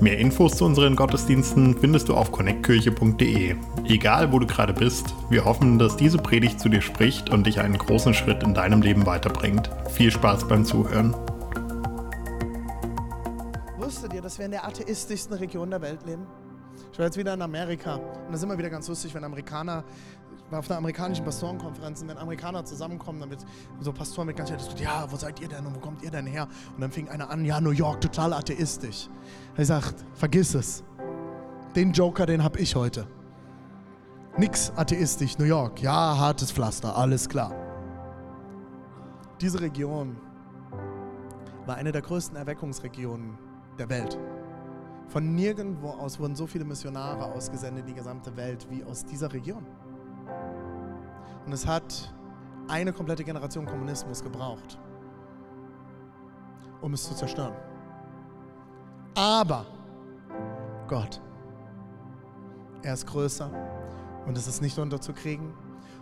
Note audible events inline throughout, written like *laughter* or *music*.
Mehr Infos zu unseren Gottesdiensten findest du auf connectkirche.de. Egal, wo du gerade bist, wir hoffen, dass diese Predigt zu dir spricht und dich einen großen Schritt in deinem Leben weiterbringt. Viel Spaß beim Zuhören. Wusstet ihr, dass wir in der atheistischsten Region der Welt leben? Ich war jetzt wieder in Amerika und das ist immer wieder ganz lustig, wenn Amerikaner, auf einer amerikanischen Pastorenkonferenz und wenn Amerikaner zusammenkommen, dann wird so Pastoren mit ganz viel diskutiert, ja, wo seid ihr denn und wo kommt ihr denn her? Und dann fing einer an, ja, New York, total atheistisch. Er sagt, vergiss es. Den Joker, den hab ich heute. Nix atheistisch, New York, ja, hartes Pflaster, alles klar. Diese Region war eine der größten Erweckungsregionen der Welt. Von nirgendwo aus wurden so viele Missionare ausgesendet in die gesamte Welt wie aus dieser Region. Und es hat eine komplette Generation Kommunismus gebraucht, um es zu zerstören. Aber Gott, er ist größer und es ist nicht unterzukriegen.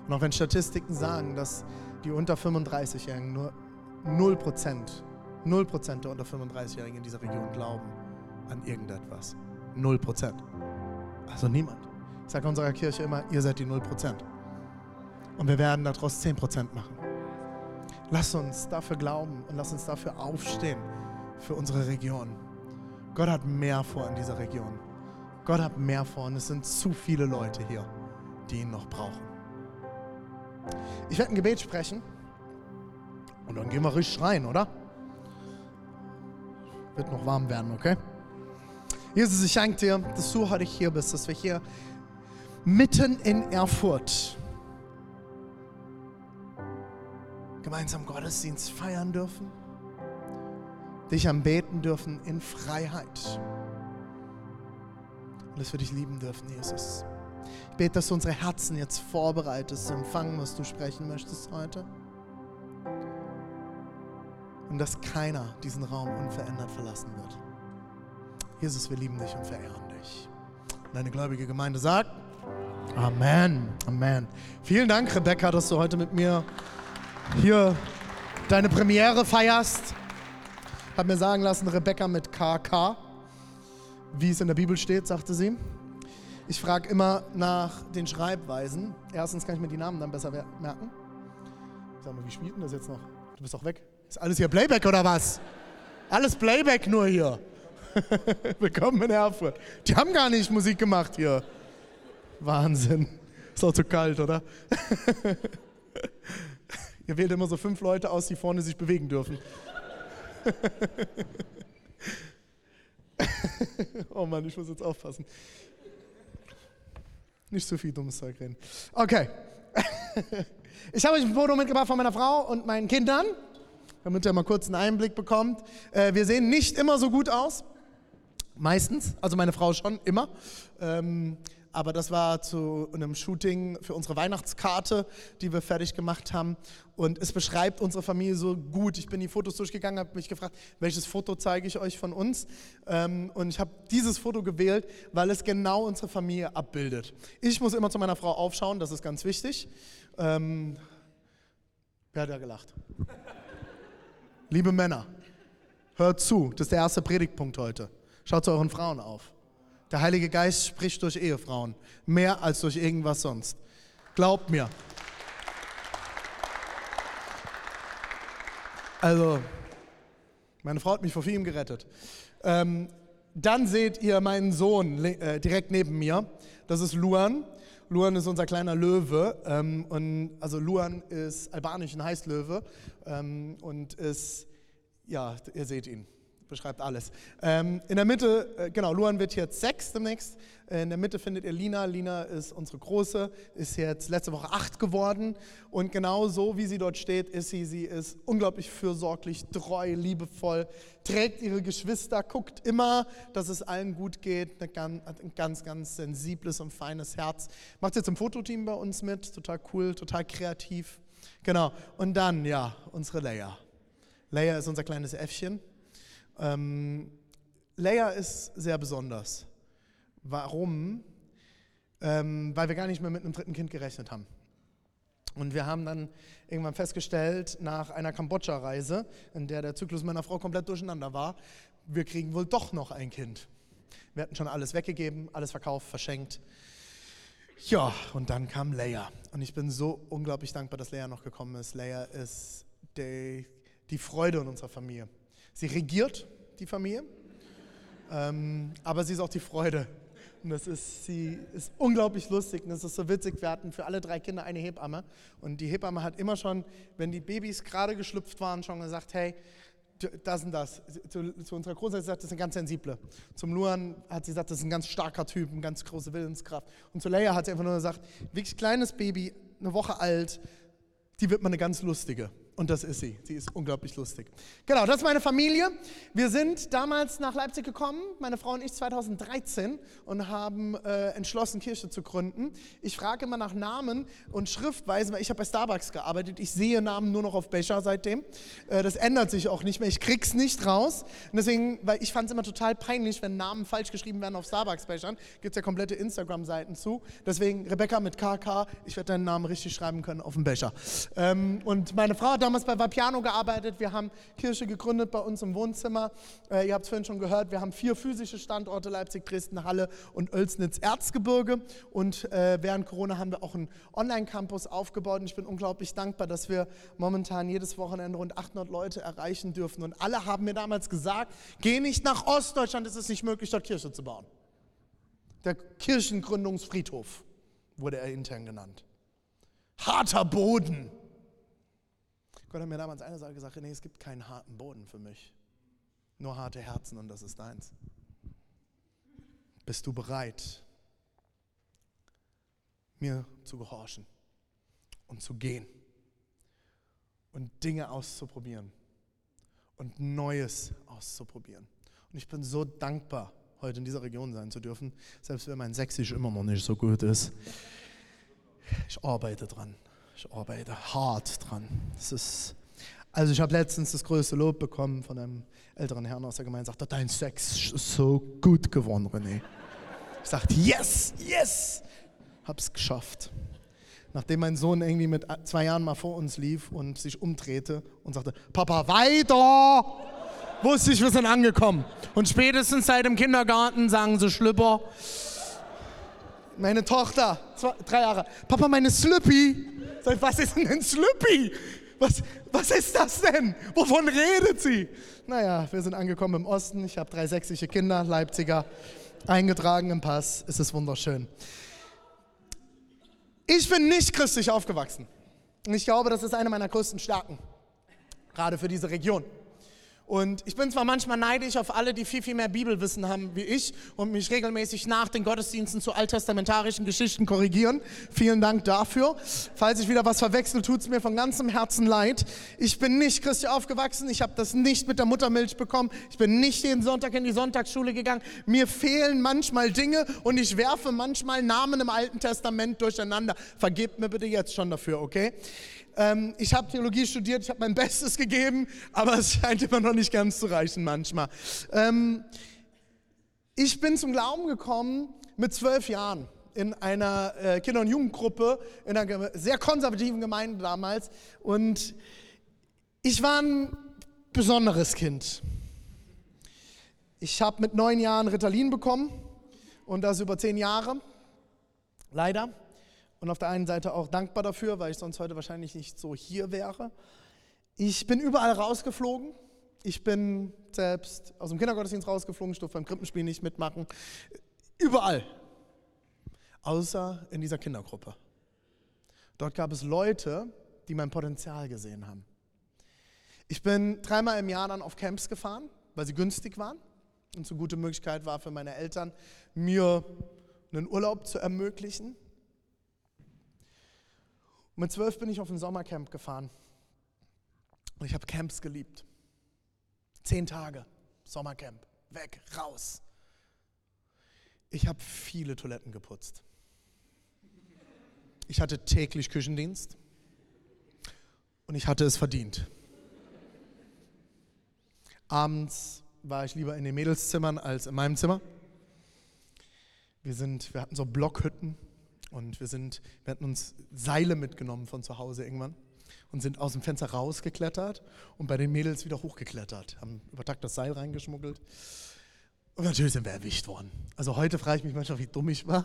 Und auch wenn Statistiken sagen, dass die unter 35-Jährigen nur 0%, 0% der unter 35-Jährigen in dieser Region glauben an irgendetwas. 0%. Also niemand. Ich sage unserer Kirche immer, ihr seid die 0%. Und wir werden daraus 10% machen. Lass uns dafür glauben und lass uns dafür aufstehen für unsere Region. Gott hat mehr vor in dieser Region. Gott hat mehr vor und es sind zu viele Leute hier, die ihn noch brauchen. Ich werde ein Gebet sprechen und dann gehen wir richtig rein, oder? Wird noch warm werden, okay? Jesus, ich danke dir, dass du heute hier bist, dass wir hier mitten in Erfurt gemeinsam Gottesdienst feiern dürfen, dich anbeten dürfen in Freiheit und dass wir dich lieben dürfen, Jesus. Ich bete, dass du unsere Herzen jetzt vorbereitest empfangen, was du sprechen möchtest heute. Und dass keiner diesen Raum unverändert verlassen wird. Jesus, wir lieben dich und verehren dich. Und deine gläubige Gemeinde sagt, Amen, Amen. Vielen Dank, Rebecca, dass du heute mit mir hier deine Premiere feierst. Hab mir sagen lassen, Rebecca mit KK, wie es in der Bibel steht, sagte sie. Ich frage immer nach den Schreibweisen. Erstens kann ich mir die Namen dann besser merken. Sag mal, wie spielt denn das jetzt noch? Du bist doch weg. Ist alles hier Playback oder was? Alles Playback nur hier. *laughs* Willkommen in Erfurt. Die haben gar nicht Musik gemacht hier. Wahnsinn. Ist auch zu kalt, oder? *laughs* Ihr wählt immer so fünf Leute aus, die vorne sich bewegen dürfen. *laughs* oh Mann, ich muss jetzt aufpassen. Nicht zu viel dummes Zeug reden. Okay. *laughs* Ich habe euch ein Foto mitgebracht von meiner Frau und meinen Kindern, damit ihr mal kurz einen Einblick bekommt. Äh, wir sehen nicht immer so gut aus. Meistens. Also meine Frau schon, immer. Ähm, aber das war zu einem Shooting für unsere Weihnachtskarte, die wir fertig gemacht haben. Und es beschreibt unsere Familie so gut. Ich bin die Fotos durchgegangen, habe mich gefragt, welches Foto zeige ich euch von uns? Ähm, und ich habe dieses Foto gewählt, weil es genau unsere Familie abbildet. Ich muss immer zu meiner Frau aufschauen, das ist ganz wichtig. Ähm, wer hat da gelacht? Liebe Männer, hört zu, das ist der erste Predigtpunkt heute. Schaut zu euren Frauen auf. Der Heilige Geist spricht durch Ehefrauen, mehr als durch irgendwas sonst. Glaubt mir. Also, meine Frau hat mich vor vielem gerettet. Ähm, dann seht ihr meinen Sohn äh, direkt neben mir. Das ist Luan. Luan ist unser kleiner Löwe. Ähm, und, also Luan ist albanisch und heißt Löwe. Ähm, und ist, ja, ihr seht ihn beschreibt alles. Ähm, in der Mitte, äh, genau, Luan wird jetzt sechs demnächst. In der Mitte findet ihr Lina. Lina ist unsere Große, ist jetzt letzte Woche acht geworden. Und genau so, wie sie dort steht, ist sie. Sie ist unglaublich fürsorglich, treu, liebevoll, trägt ihre Geschwister, guckt immer, dass es allen gut geht. Hat ein ganz, ganz sensibles und feines Herz. Macht jetzt im Fototeam bei uns mit, total cool, total kreativ. Genau. Und dann, ja, unsere Leia. Leia ist unser kleines Äffchen. Ähm, Leia ist sehr besonders. Warum? Ähm, weil wir gar nicht mehr mit einem dritten Kind gerechnet haben. Und wir haben dann irgendwann festgestellt, nach einer Kambodscha-Reise, in der der Zyklus meiner Frau komplett durcheinander war, wir kriegen wohl doch noch ein Kind. Wir hatten schon alles weggegeben, alles verkauft, verschenkt. Ja, und dann kam Leia. Und ich bin so unglaublich dankbar, dass Leia noch gekommen ist. Leia ist die, die Freude in unserer Familie. Sie regiert die Familie, ähm, aber sie ist auch die Freude und das ist, sie ist unglaublich lustig und das ist so witzig. Wir hatten für alle drei Kinder eine Hebamme. Und die Hebamme hat immer schon, wenn die Babys gerade geschlüpft waren, schon gesagt, hey, das und das. Zu, zu unserer Großmutter hat sie gesagt, das ist eine ganz sensible. Zum Luan hat sie gesagt, das ist ein ganz starker Typ, eine ganz große Willenskraft. Und zu Leia hat sie einfach nur gesagt, wirklich kleines Baby, eine Woche alt, die wird mal eine ganz lustige. Und das ist sie. Sie ist unglaublich lustig. Genau, das ist meine Familie. Wir sind damals nach Leipzig gekommen, meine Frau und ich 2013 und haben äh, entschlossen, Kirche zu gründen. Ich frage immer nach Namen und Schriftweisen, weil ich habe bei Starbucks gearbeitet. Ich sehe Namen nur noch auf Becher seitdem. Äh, das ändert sich auch nicht mehr. Ich krieg's nicht raus. Und deswegen, weil ich fand es immer total peinlich, wenn Namen falsch geschrieben werden auf Starbucks-Bechern. Gibt es ja komplette Instagram-Seiten zu. Deswegen Rebecca mit KK. Ich werde deinen Namen richtig schreiben können auf dem Becher. Ähm, und meine Frau hat damals bei Vapiano gearbeitet. Wir haben Kirche gegründet bei uns im Wohnzimmer. Äh, ihr habt es vorhin schon gehört, wir haben vier physische Standorte, Leipzig, Dresden, Halle und Oelsnitz-Erzgebirge. Und äh, während Corona haben wir auch einen Online-Campus aufgebaut. Und ich bin unglaublich dankbar, dass wir momentan jedes Wochenende rund 800 Leute erreichen dürfen. Und alle haben mir damals gesagt, geh nicht nach Ostdeutschland, es ist nicht möglich, dort Kirche zu bauen. Der Kirchengründungsfriedhof wurde er intern genannt. Harter Boden. Gott hat mir damals eine Sache gesagt, nee, es gibt keinen harten Boden für mich. Nur harte Herzen und das ist deins. Bist du bereit, mir zu gehorchen und zu gehen und Dinge auszuprobieren und Neues auszuprobieren? Und ich bin so dankbar, heute in dieser Region sein zu dürfen, selbst wenn mein Sächsisch immer noch nicht so gut ist. Ich arbeite dran. Ich arbeite hart dran. Es ist, also ich habe letztens das größte Lob bekommen von einem älteren Herrn aus der Gemeinde, sagt, dein Sex ist so gut geworden, René. Ich sagte, yes, yes, hab's geschafft. Nachdem mein Sohn irgendwie mit zwei Jahren mal vor uns lief und sich umdrehte und sagte, Papa, weiter, wusste ich, wir sind angekommen. Und spätestens seit dem Kindergarten sagen sie Schlüpper. Meine Tochter, zwei, drei Jahre, Papa, meine Slüppi. Sag, was ist denn ein Slüppi? Was, was ist das denn? Wovon redet sie? Naja, wir sind angekommen im Osten. Ich habe drei sächsische Kinder, Leipziger, eingetragen im Pass. Es ist wunderschön. Ich bin nicht christlich aufgewachsen. Und ich glaube, das ist eine meiner größten Stärken, gerade für diese Region. Und ich bin zwar manchmal neidisch auf alle, die viel, viel mehr Bibelwissen haben wie ich und mich regelmäßig nach den Gottesdiensten zu alttestamentarischen Geschichten korrigieren. Vielen Dank dafür. Falls ich wieder was verwechsel, tut es mir von ganzem Herzen leid. Ich bin nicht christlich aufgewachsen. Ich habe das nicht mit der Muttermilch bekommen. Ich bin nicht jeden Sonntag in die Sonntagsschule gegangen. Mir fehlen manchmal Dinge und ich werfe manchmal Namen im Alten Testament durcheinander. Vergebt mir bitte jetzt schon dafür, okay? Ähm, ich habe Theologie studiert, ich habe mein Bestes gegeben, aber es scheint immer noch nicht ganz zu reichen manchmal. Ähm, ich bin zum Glauben gekommen mit zwölf Jahren in einer äh, Kinder- und Jugendgruppe, in einer sehr konservativen Gemeinde damals. Und ich war ein besonderes Kind. Ich habe mit neun Jahren Ritalin bekommen und das über zehn Jahre, leider und auf der einen Seite auch dankbar dafür, weil ich sonst heute wahrscheinlich nicht so hier wäre. Ich bin überall rausgeflogen. Ich bin selbst aus dem Kindergottesdienst rausgeflogen, durfte beim Krippenspiel nicht mitmachen. Überall. Außer in dieser Kindergruppe. Dort gab es Leute, die mein Potenzial gesehen haben. Ich bin dreimal im Jahr dann auf Camps gefahren, weil sie günstig waren und so gute Möglichkeit war für meine Eltern, mir einen Urlaub zu ermöglichen. Und mit zwölf bin ich auf ein Sommercamp gefahren. Und ich habe Camps geliebt. Zehn Tage, Sommercamp, weg, raus. Ich habe viele Toiletten geputzt. Ich hatte täglich Küchendienst. Und ich hatte es verdient. Abends war ich lieber in den Mädelszimmern als in meinem Zimmer. Wir, sind, wir hatten so Blockhütten und wir, sind, wir hatten uns Seile mitgenommen von zu Hause irgendwann und sind aus dem Fenster rausgeklettert und bei den Mädels wieder hochgeklettert. Haben über Tag das Seil reingeschmuggelt. Und natürlich sind wir erwischt worden. Also heute frage ich mich manchmal, wie dumm ich war.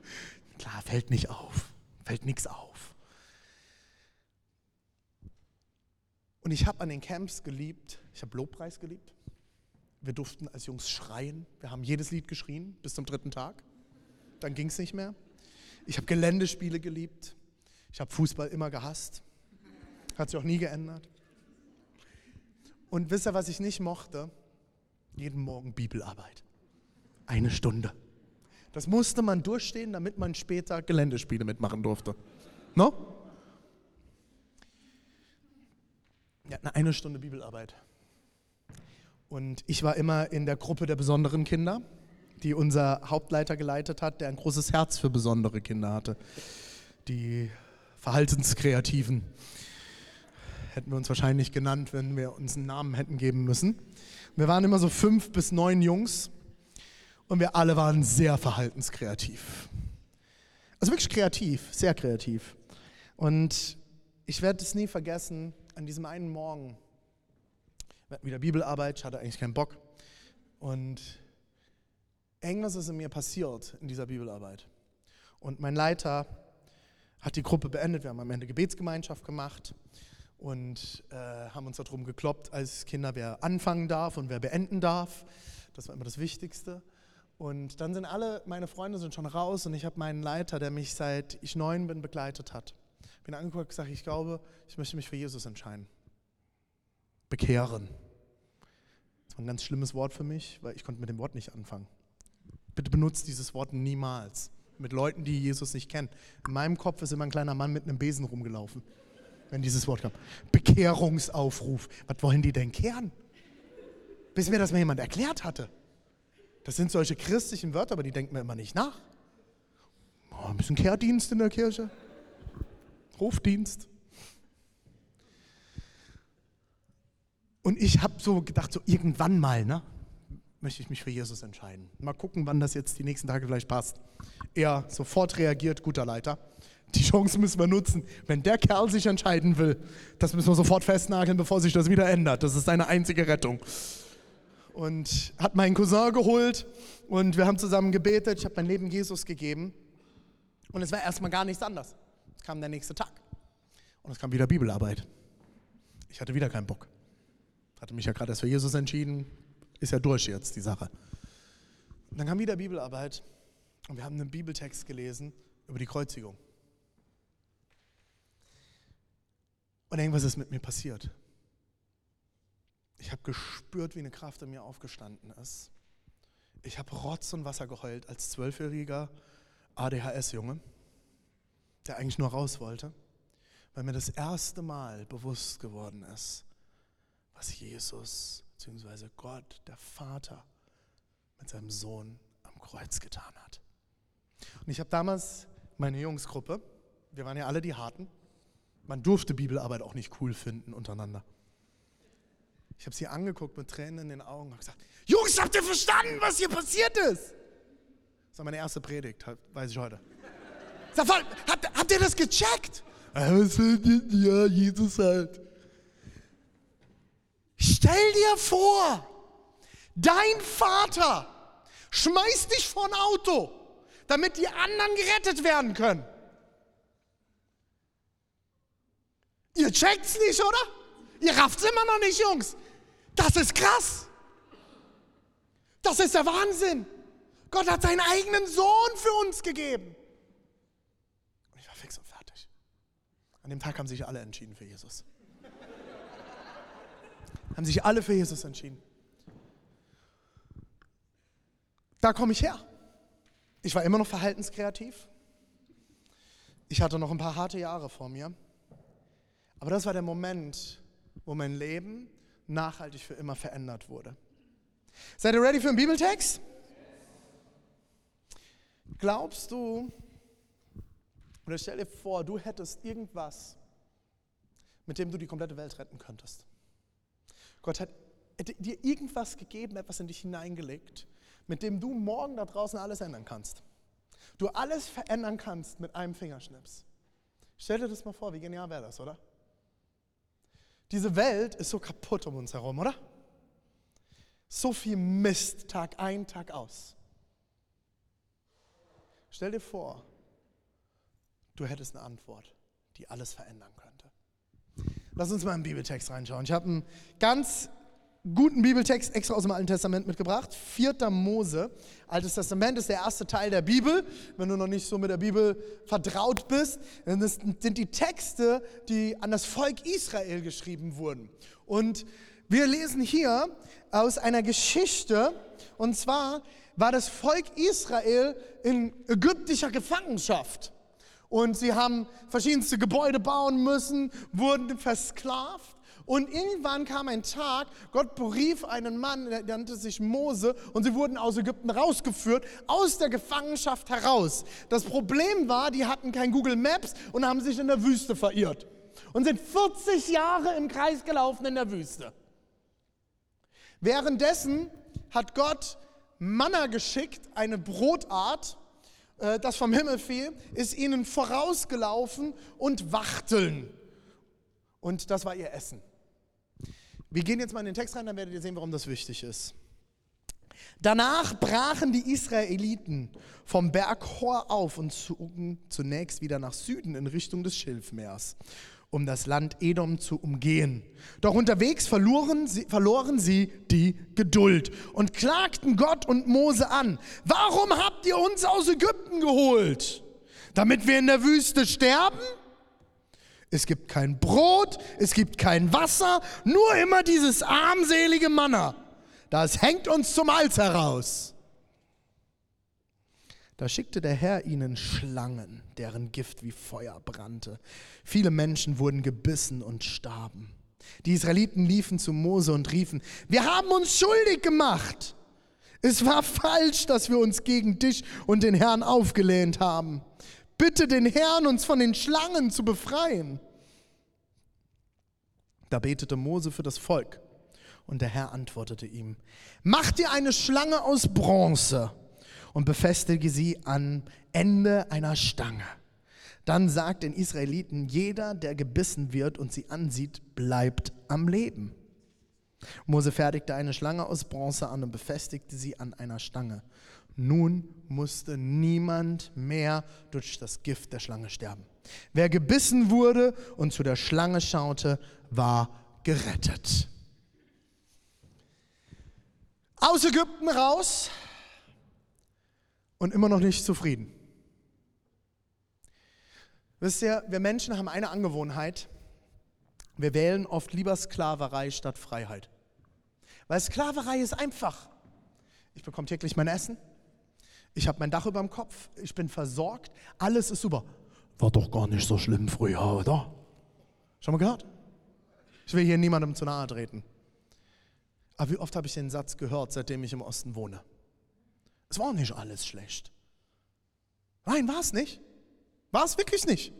*laughs* Klar, fällt nicht auf. Fällt nichts auf. Und ich habe an den Camps geliebt, ich habe Lobpreis geliebt. Wir durften als Jungs schreien. Wir haben jedes Lied geschrien bis zum dritten Tag. Dann ging es nicht mehr. Ich habe Geländespiele geliebt. Ich habe Fußball immer gehasst. Hat sich auch nie geändert. Und wisst ihr, was ich nicht mochte? Jeden Morgen Bibelarbeit. Eine Stunde. Das musste man durchstehen, damit man später Geländespiele mitmachen durfte. No? Wir hatten eine Stunde Bibelarbeit. Und ich war immer in der Gruppe der besonderen Kinder, die unser Hauptleiter geleitet hat, der ein großes Herz für besondere Kinder hatte. Die Verhaltenskreativen hätten wir uns wahrscheinlich genannt, wenn wir uns einen Namen hätten geben müssen. Wir waren immer so fünf bis neun Jungs und wir alle waren sehr verhaltenskreativ. Also wirklich kreativ, sehr kreativ. Und ich werde es nie vergessen, an diesem einen Morgen, wir hatten wieder Bibelarbeit, ich hatte eigentlich keinen Bock. Und irgendwas ist in mir passiert in dieser Bibelarbeit. Und mein Leiter hat die Gruppe beendet, wir haben am Ende Gebetsgemeinschaft gemacht und äh, haben uns darum gekloppt als Kinder, wer anfangen darf und wer beenden darf. Das war immer das Wichtigste. Und dann sind alle, meine Freunde sind schon raus und ich habe meinen Leiter, der mich seit ich neun bin begleitet hat. Bin angeguckt und gesagt, ich glaube, ich möchte mich für Jesus entscheiden. Bekehren. Das war ein ganz schlimmes Wort für mich, weil ich konnte mit dem Wort nicht anfangen. Bitte benutzt dieses Wort niemals mit Leuten, die Jesus nicht kennen. In meinem Kopf ist immer ein kleiner Mann mit einem Besen rumgelaufen wenn dieses Wort kam. Bekehrungsaufruf. Was wollen die denn kehren? Bis mir das mal jemand erklärt hatte. Das sind solche christlichen Wörter, aber die denken mir immer nicht nach. Oh, ein bisschen Kehrdienst in der Kirche. Hofdienst. Und ich habe so gedacht, so irgendwann mal, ne, möchte ich mich für Jesus entscheiden. Mal gucken, wann das jetzt die nächsten Tage vielleicht passt. Er sofort reagiert, guter Leiter. Die Chance müssen wir nutzen. Wenn der Kerl sich entscheiden will, das müssen wir sofort festnageln, bevor sich das wieder ändert. Das ist seine einzige Rettung. Und hat meinen Cousin geholt und wir haben zusammen gebetet. Ich habe mein Leben Jesus gegeben. Und es war erstmal gar nichts anders. Es kam der nächste Tag. Und es kam wieder Bibelarbeit. Ich hatte wieder keinen Bock. Hatte mich ja gerade erst für Jesus entschieden. Ist ja durch jetzt die Sache. Und dann kam wieder Bibelarbeit. Und wir haben einen Bibeltext gelesen über die Kreuzigung. Und irgendwas ist mit mir passiert. Ich habe gespürt, wie eine Kraft in mir aufgestanden ist. Ich habe Rotz und Wasser geheult als zwölfjähriger ADHS-Junge, der eigentlich nur raus wollte, weil mir das erste Mal bewusst geworden ist, was Jesus bzw. Gott, der Vater, mit seinem Sohn am Kreuz getan hat. Und ich habe damals meine Jungsgruppe, wir waren ja alle die Harten, man durfte Bibelarbeit auch nicht cool finden untereinander. Ich habe sie angeguckt mit Tränen in den Augen und gesagt, Jungs, habt ihr verstanden, was hier passiert ist? Das war meine erste Predigt, weiß ich heute. Sag, habt, habt ihr das gecheckt? Ja, Jesus halt. Stell dir vor, dein Vater schmeißt dich vor ein Auto, damit die anderen gerettet werden können. Ihr checkt's nicht, oder? Ihr rafft's immer noch nicht, Jungs. Das ist krass. Das ist der Wahnsinn. Gott hat seinen eigenen Sohn für uns gegeben. Und ich war fix und fertig. An dem Tag haben sich alle entschieden für Jesus. Haben sich alle für Jesus entschieden. Da komme ich her. Ich war immer noch verhaltenskreativ. Ich hatte noch ein paar harte Jahre vor mir. Aber das war der Moment, wo mein Leben nachhaltig für immer verändert wurde. Seid ihr ready für einen Bibeltext? Glaubst du, oder stell dir vor, du hättest irgendwas, mit dem du die komplette Welt retten könntest. Gott hat dir irgendwas gegeben, etwas in dich hineingelegt, mit dem du morgen da draußen alles ändern kannst. Du alles verändern kannst mit einem Fingerschnips. Stell dir das mal vor, wie genial wäre das, oder? Diese Welt ist so kaputt um uns herum, oder? So viel Mist, Tag ein, Tag aus. Stell dir vor, du hättest eine Antwort, die alles verändern könnte. Lass uns mal den Bibeltext reinschauen. Ich habe einen ganz guten Bibeltext extra aus dem Alten Testament mitgebracht. 4. Mose. Altes Testament ist der erste Teil der Bibel. Wenn du noch nicht so mit der Bibel vertraut bist, dann sind die Texte, die an das Volk Israel geschrieben wurden. Und wir lesen hier aus einer Geschichte, und zwar war das Volk Israel in ägyptischer Gefangenschaft. Und sie haben verschiedenste Gebäude bauen müssen, wurden versklavt. Und irgendwann kam ein Tag, Gott berief einen Mann, der nannte sich Mose, und sie wurden aus Ägypten rausgeführt, aus der Gefangenschaft heraus. Das Problem war, die hatten kein Google Maps und haben sich in der Wüste verirrt. Und sind 40 Jahre im Kreis gelaufen in der Wüste. Währenddessen hat Gott Manna geschickt, eine Brotart, das vom Himmel fiel, ist ihnen vorausgelaufen und Wachteln. Und das war ihr Essen. Wir gehen jetzt mal in den Text rein, dann werdet ihr sehen, warum das wichtig ist. Danach brachen die Israeliten vom Berg Hor auf und zogen zunächst wieder nach Süden in Richtung des Schilfmeers, um das Land Edom zu umgehen. Doch unterwegs verloren sie, verloren sie die Geduld und klagten Gott und Mose an. Warum habt ihr uns aus Ägypten geholt? Damit wir in der Wüste sterben? Es gibt kein Brot, es gibt kein Wasser, nur immer dieses armselige Manna. Das hängt uns zum Hals heraus. Da schickte der Herr ihnen Schlangen, deren Gift wie Feuer brannte. Viele Menschen wurden gebissen und starben. Die Israeliten liefen zu Mose und riefen, wir haben uns schuldig gemacht. Es war falsch, dass wir uns gegen dich und den Herrn aufgelehnt haben bitte den Herrn, uns von den Schlangen zu befreien. Da betete Mose für das Volk und der Herr antwortete ihm, mach dir eine Schlange aus Bronze und befestige sie am Ende einer Stange. Dann sagt den Israeliten, jeder, der gebissen wird und sie ansieht, bleibt am Leben. Mose fertigte eine Schlange aus Bronze an und befestigte sie an einer Stange. Nun musste niemand mehr durch das Gift der Schlange sterben. Wer gebissen wurde und zu der Schlange schaute, war gerettet. Aus Ägypten raus und immer noch nicht zufrieden. Wisst ihr, wir Menschen haben eine Angewohnheit. Wir wählen oft lieber Sklaverei statt Freiheit. Weil Sklaverei ist einfach. Ich bekomme täglich mein Essen, ich habe mein Dach über dem Kopf, ich bin versorgt, alles ist super. War doch gar nicht so schlimm früher, oder? Schon mal gehört? Ich will hier niemandem zu nahe treten. Aber wie oft habe ich den Satz gehört, seitdem ich im Osten wohne? Es war nicht alles schlecht. Nein, war es nicht. War es wirklich nicht.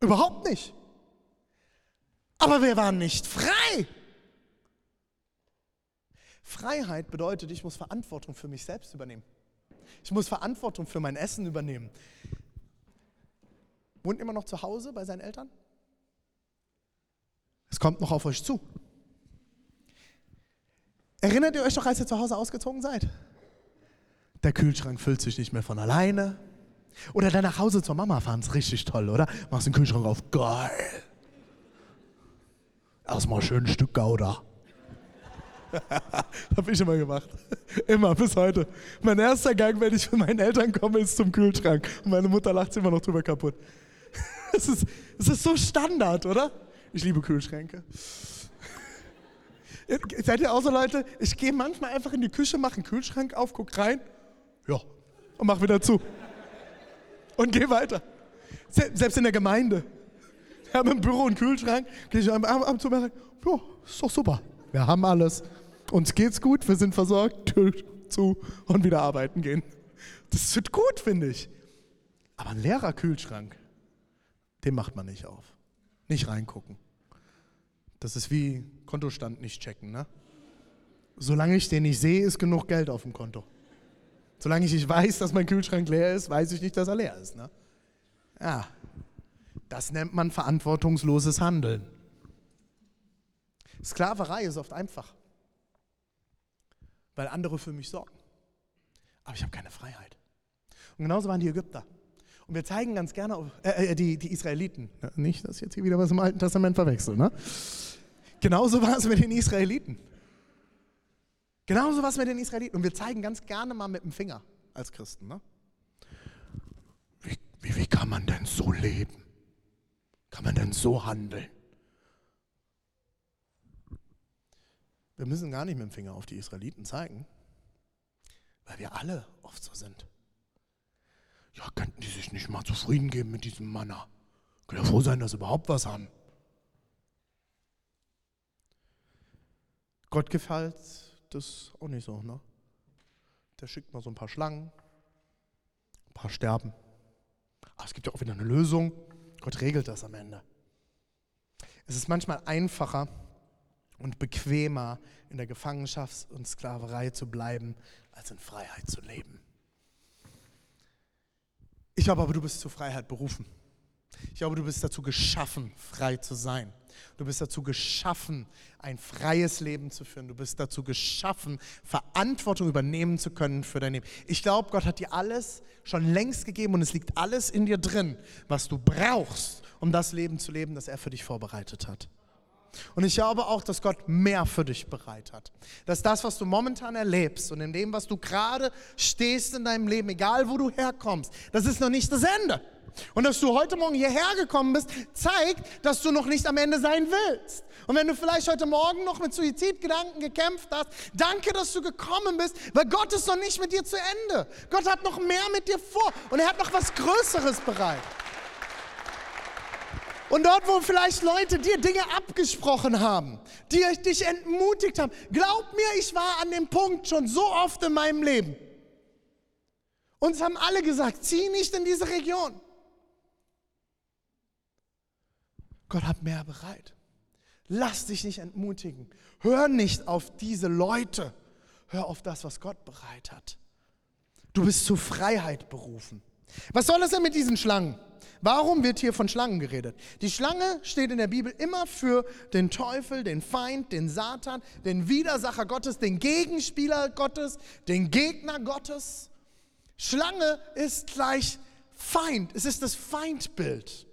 Überhaupt nicht. Aber wir waren nicht frei. Freiheit bedeutet, ich muss Verantwortung für mich selbst übernehmen. Ich muss Verantwortung für mein Essen übernehmen. Wohnt immer noch zu Hause bei seinen Eltern? Es kommt noch auf euch zu. Erinnert ihr euch noch, als ihr zu Hause ausgezogen seid? Der Kühlschrank füllt sich nicht mehr von alleine. Oder dann nach Hause zur Mama fahren, ist richtig toll, oder? Machst den Kühlschrank auf, geil. Erstmal schön ein Stück Gouda. *laughs* Habe ich immer gemacht. Immer, bis heute. Mein erster Gang, wenn ich von meinen Eltern komme, ist zum Kühlschrank. Und meine Mutter lacht immer noch drüber kaputt. *laughs* Es ist, es ist so Standard, oder? Ich liebe Kühlschränke. *laughs* Seid ihr auch so Leute? Ich gehe manchmal einfach in die Küche, mache einen Kühlschrank auf, guck rein, ja, und mach wieder zu. Und gehe weiter. Selbst in der Gemeinde. Wir haben im Büro einen Kühlschrank, gehe ich ab und zu und sage, ja, ist doch super. Wir haben alles. Uns geht's gut, wir sind versorgt, Tür zu und wieder arbeiten gehen. Das wird gut, finde ich. Aber ein leerer Kühlschrank, den macht man nicht auf. nicht reingucken. Das ist wie Kontostand nicht checken. Ne? Solange ich den nicht sehe, ist genug Geld auf dem Konto. Solange ich nicht weiß, dass mein Kühlschrank leer ist, weiß ich nicht, dass er leer ist. Ne? Ja, das nennt man verantwortungsloses Handeln. Sklaverei ist oft einfach, weil andere für mich sorgen. Aber ich habe keine Freiheit. Und genauso waren die Ägypter. Und wir zeigen ganz gerne, auf, äh, äh die, die Israeliten, nicht, dass ich jetzt hier wieder was im Alten Testament verwechsel. Ne? Genauso war es mit den Israeliten. Genauso war es mit den Israeliten. Und wir zeigen ganz gerne mal mit dem Finger als Christen. Ne? Wie, wie, wie kann man denn so leben? Kann man denn so handeln? Wir müssen gar nicht mit dem Finger auf die Israeliten zeigen, weil wir alle oft so sind. Ja, könnten die sich nicht mal zufrieden geben mit diesem Manna? Können ja froh sein, dass sie überhaupt was haben. Gott gefällt das auch nicht so, ne? Der schickt mal so ein paar Schlangen, ein paar sterben. Aber es gibt ja auch wieder eine Lösung. Gott regelt das am Ende. Es ist manchmal einfacher und bequemer, in der Gefangenschaft und Sklaverei zu bleiben, als in Freiheit zu leben. Ich glaube aber, du bist zur Freiheit berufen. Ich glaube, du bist dazu geschaffen, frei zu sein. Du bist dazu geschaffen, ein freies Leben zu führen. Du bist dazu geschaffen, Verantwortung übernehmen zu können für dein Leben. Ich glaube, Gott hat dir alles schon längst gegeben und es liegt alles in dir drin, was du brauchst, um das Leben zu leben, das er für dich vorbereitet hat. Und ich glaube auch, dass Gott mehr für dich bereit hat. Dass das, was du momentan erlebst und in dem, was du gerade stehst in deinem Leben, egal wo du herkommst, das ist noch nicht das Ende. Und dass du heute Morgen hierher gekommen bist, zeigt, dass du noch nicht am Ende sein willst. Und wenn du vielleicht heute Morgen noch mit Suizidgedanken gekämpft hast, danke, dass du gekommen bist, weil Gott ist noch nicht mit dir zu Ende. Gott hat noch mehr mit dir vor und er hat noch was Größeres bereit. Und dort, wo vielleicht Leute dir Dinge abgesprochen haben, die dich entmutigt haben, glaub mir, ich war an dem Punkt schon so oft in meinem Leben. Uns haben alle gesagt, zieh nicht in diese Region. Gott hat mehr bereit. Lass dich nicht entmutigen. Hör nicht auf diese Leute. Hör auf das, was Gott bereit hat. Du bist zur Freiheit berufen. Was soll das denn mit diesen Schlangen? Warum wird hier von Schlangen geredet? Die Schlange steht in der Bibel immer für den Teufel, den Feind, den Satan, den Widersacher Gottes, den Gegenspieler Gottes, den Gegner Gottes. Schlange ist gleich Feind. Es ist das Feindbild.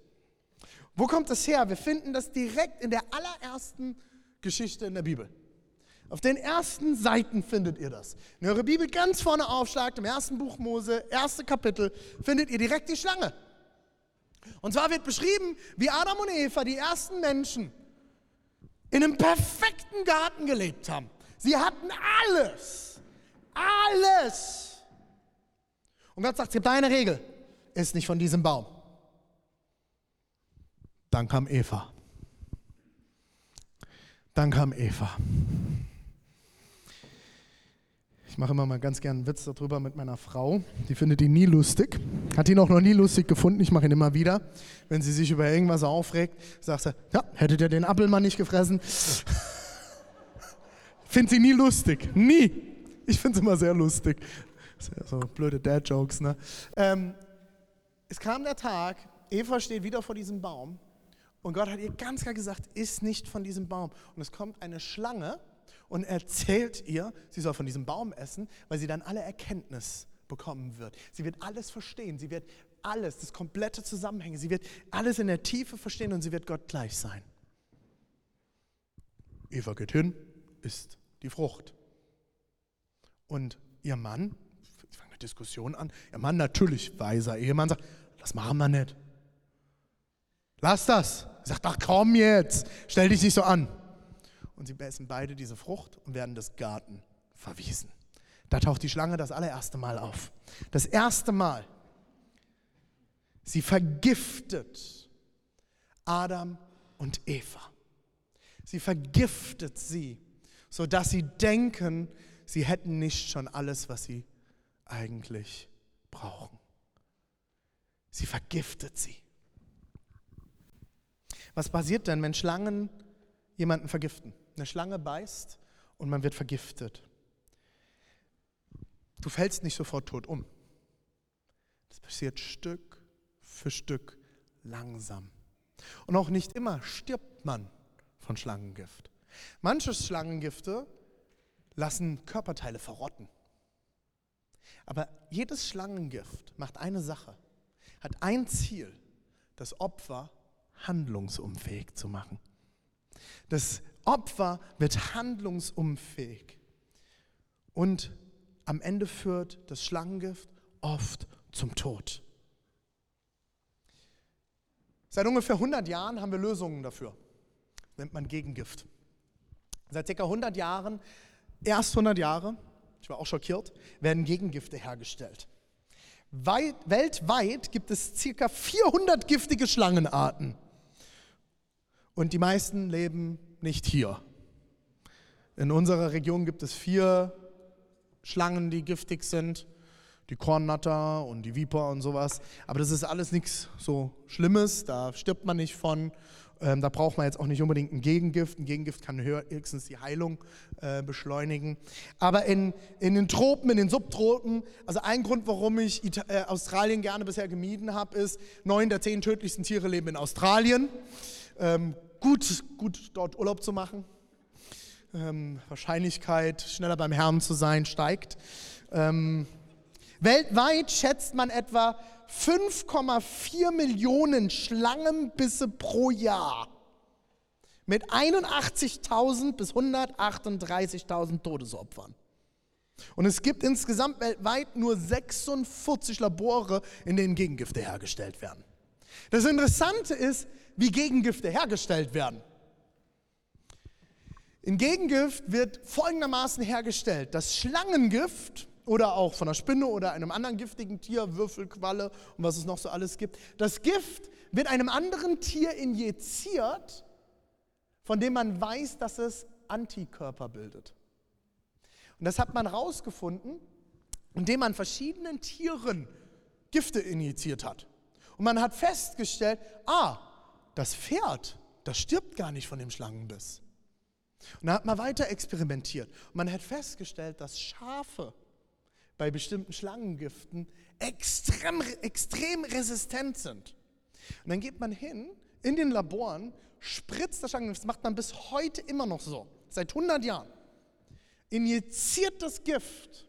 Wo kommt das her? Wir finden das direkt in der allerersten Geschichte in der Bibel. Auf den ersten Seiten findet ihr das. Wenn ihr eure Bibel ganz vorne aufschlagt, im ersten Buch Mose, erste Kapitel, findet ihr direkt die Schlange. Und zwar wird beschrieben, wie Adam und Eva, die ersten Menschen, in einem perfekten Garten gelebt haben. Sie hatten alles. Alles. Und Gott sagt, es gibt eine Regel. Ist nicht von diesem Baum. Dann kam Eva. Dann kam Eva. Ich mache immer mal ganz gerne einen Witz darüber mit meiner Frau. Die findet ihn nie lustig. Hat ihn auch noch nie lustig gefunden. Ich mache ihn immer wieder. Wenn sie sich über irgendwas aufregt, sagt sie, ja, hättet ihr den Appelmann nicht gefressen? *laughs* Findet sie nie lustig. Nie. Ich finde es immer sehr lustig. So blöde Dad-Jokes, ne? Ähm, es kam der Tag, Eva steht wieder vor diesem Baum und Gott hat ihr ganz klar gesagt, iss nicht von diesem Baum. Und es kommt eine Schlange und erzählt ihr, sie soll von diesem Baum essen, weil sie dann alle Erkenntnis bekommen wird. Sie wird alles verstehen, sie wird alles, das komplette Zusammenhänge, sie wird alles in der Tiefe verstehen und sie wird Gott gleich sein. Eva geht hin, isst die Frucht. Und ihr Mann, ich fange eine Diskussion an, ihr Mann natürlich weiser Ehemann sagt, das machen wir nicht. Lass das. Er sagt, ach komm jetzt, stell dich nicht so an und sie essen beide diese Frucht und werden des Garten verwiesen. Da taucht die Schlange das allererste Mal auf. Das erste Mal. Sie vergiftet Adam und Eva. Sie vergiftet sie, sodass sie denken, sie hätten nicht schon alles, was sie eigentlich brauchen. Sie vergiftet sie. Was passiert denn, wenn Schlangen jemanden vergiften? Eine Schlange beißt und man wird vergiftet. Du fällst nicht sofort tot um. Das passiert Stück für Stück langsam. Und auch nicht immer stirbt man von Schlangengift. Manche Schlangengifte lassen Körperteile verrotten. Aber jedes Schlangengift macht eine Sache, hat ein Ziel, das Opfer handlungsunfähig zu machen. Das Opfer wird handlungsunfähig. Und am Ende führt das Schlangengift oft zum Tod. Seit ungefähr 100 Jahren haben wir Lösungen dafür. Das nennt man Gegengift. Seit ca. 100 Jahren, erst 100 Jahre, ich war auch schockiert, werden Gegengifte hergestellt. Weit, weltweit gibt es ca. 400 giftige Schlangenarten. Und die meisten leben nicht hier. In unserer Region gibt es vier Schlangen, die giftig sind. Die Kornnatter und die Viper und sowas. Aber das ist alles nichts so Schlimmes. Da stirbt man nicht von. Ähm, da braucht man jetzt auch nicht unbedingt ein Gegengift. Ein Gegengift kann höchstens die Heilung äh, beschleunigen. Aber in, in den Tropen, in den Subtropen, also ein Grund, warum ich Ita äh, Australien gerne bisher gemieden habe, ist, neun der zehn tödlichsten Tiere leben in Australien. Ähm, gut, gut dort Urlaub zu machen. Ähm, Wahrscheinlichkeit, schneller beim Herrn zu sein, steigt. Ähm, weltweit schätzt man etwa 5,4 Millionen Schlangenbisse pro Jahr mit 81.000 bis 138.000 Todesopfern. Und es gibt insgesamt weltweit nur 46 Labore, in denen Gegengifte hergestellt werden. Das Interessante ist, wie Gegengifte hergestellt werden. In Gegengift wird folgendermaßen hergestellt. Das Schlangengift oder auch von einer Spinne oder einem anderen giftigen Tier, Würfelqualle und was es noch so alles gibt. Das Gift wird einem anderen Tier injiziert, von dem man weiß, dass es Antikörper bildet. Und das hat man herausgefunden, indem man verschiedenen Tieren Gifte injiziert hat. Und man hat festgestellt, ah, das Pferd, das stirbt gar nicht von dem Schlangenbiss. Und dann hat man weiter experimentiert. Und man hat festgestellt, dass Schafe bei bestimmten Schlangengiften extrem, extrem resistent sind. Und dann geht man hin in den Laboren, spritzt das Schlangengift, das macht man bis heute immer noch so, seit 100 Jahren, injiziert das Gift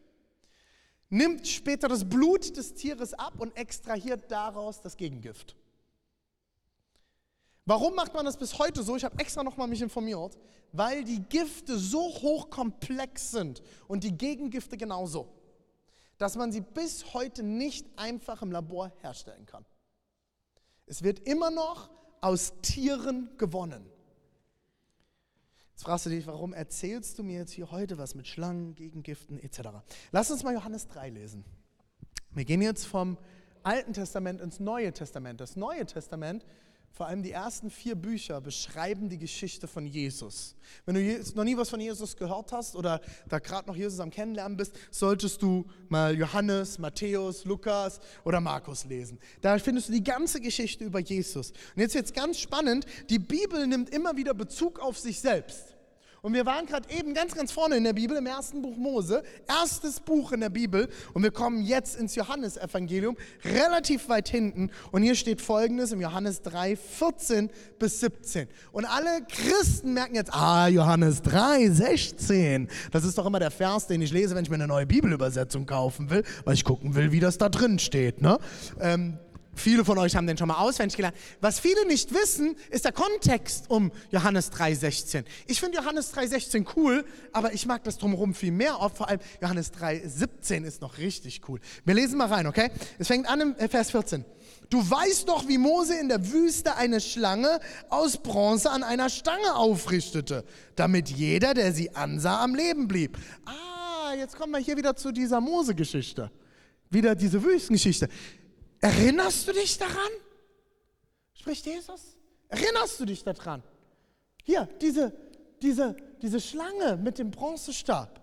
nimmt später das Blut des Tieres ab und extrahiert daraus das Gegengift. Warum macht man das bis heute so? Ich habe extra nochmal mich informiert, weil die Gifte so hochkomplex sind und die Gegengifte genauso, dass man sie bis heute nicht einfach im Labor herstellen kann. Es wird immer noch aus Tieren gewonnen. Jetzt fragst du dich, warum erzählst du mir jetzt hier heute was mit Schlangen, Gegengiften etc. Lass uns mal Johannes 3 lesen. Wir gehen jetzt vom Alten Testament ins Neue Testament. Das Neue Testament vor allem die ersten vier Bücher beschreiben die Geschichte von Jesus. Wenn du noch nie was von Jesus gehört hast oder da gerade noch Jesus am Kennenlernen bist, solltest du mal Johannes, Matthäus, Lukas oder Markus lesen. Da findest du die ganze Geschichte über Jesus. Und jetzt wird es ganz spannend, die Bibel nimmt immer wieder Bezug auf sich selbst. Und wir waren gerade eben ganz, ganz vorne in der Bibel, im ersten Buch Mose, erstes Buch in der Bibel. Und wir kommen jetzt ins Johannesevangelium, relativ weit hinten. Und hier steht folgendes im Johannes 3, 14 bis 17. Und alle Christen merken jetzt, ah, Johannes 3, 16. Das ist doch immer der Vers, den ich lese, wenn ich mir eine neue Bibelübersetzung kaufen will, weil ich gucken will, wie das da drin steht. Ne? Ähm, Viele von euch haben den schon mal auswendig gelernt. Was viele nicht wissen, ist der Kontext um Johannes 3,16. Ich finde Johannes 3,16 cool, aber ich mag das drumherum viel mehr. Auch vor allem Johannes 3,17 ist noch richtig cool. Wir lesen mal rein, okay? Es fängt an im äh, Vers 14. Du weißt doch, wie Mose in der Wüste eine Schlange aus Bronze an einer Stange aufrichtete, damit jeder, der sie ansah, am Leben blieb. Ah, jetzt kommen wir hier wieder zu dieser Mose-Geschichte. Wieder diese Wüstengeschichte. Erinnerst du dich daran? Spricht Jesus? Erinnerst du dich daran? Hier, diese, diese, diese Schlange mit dem Bronzestab.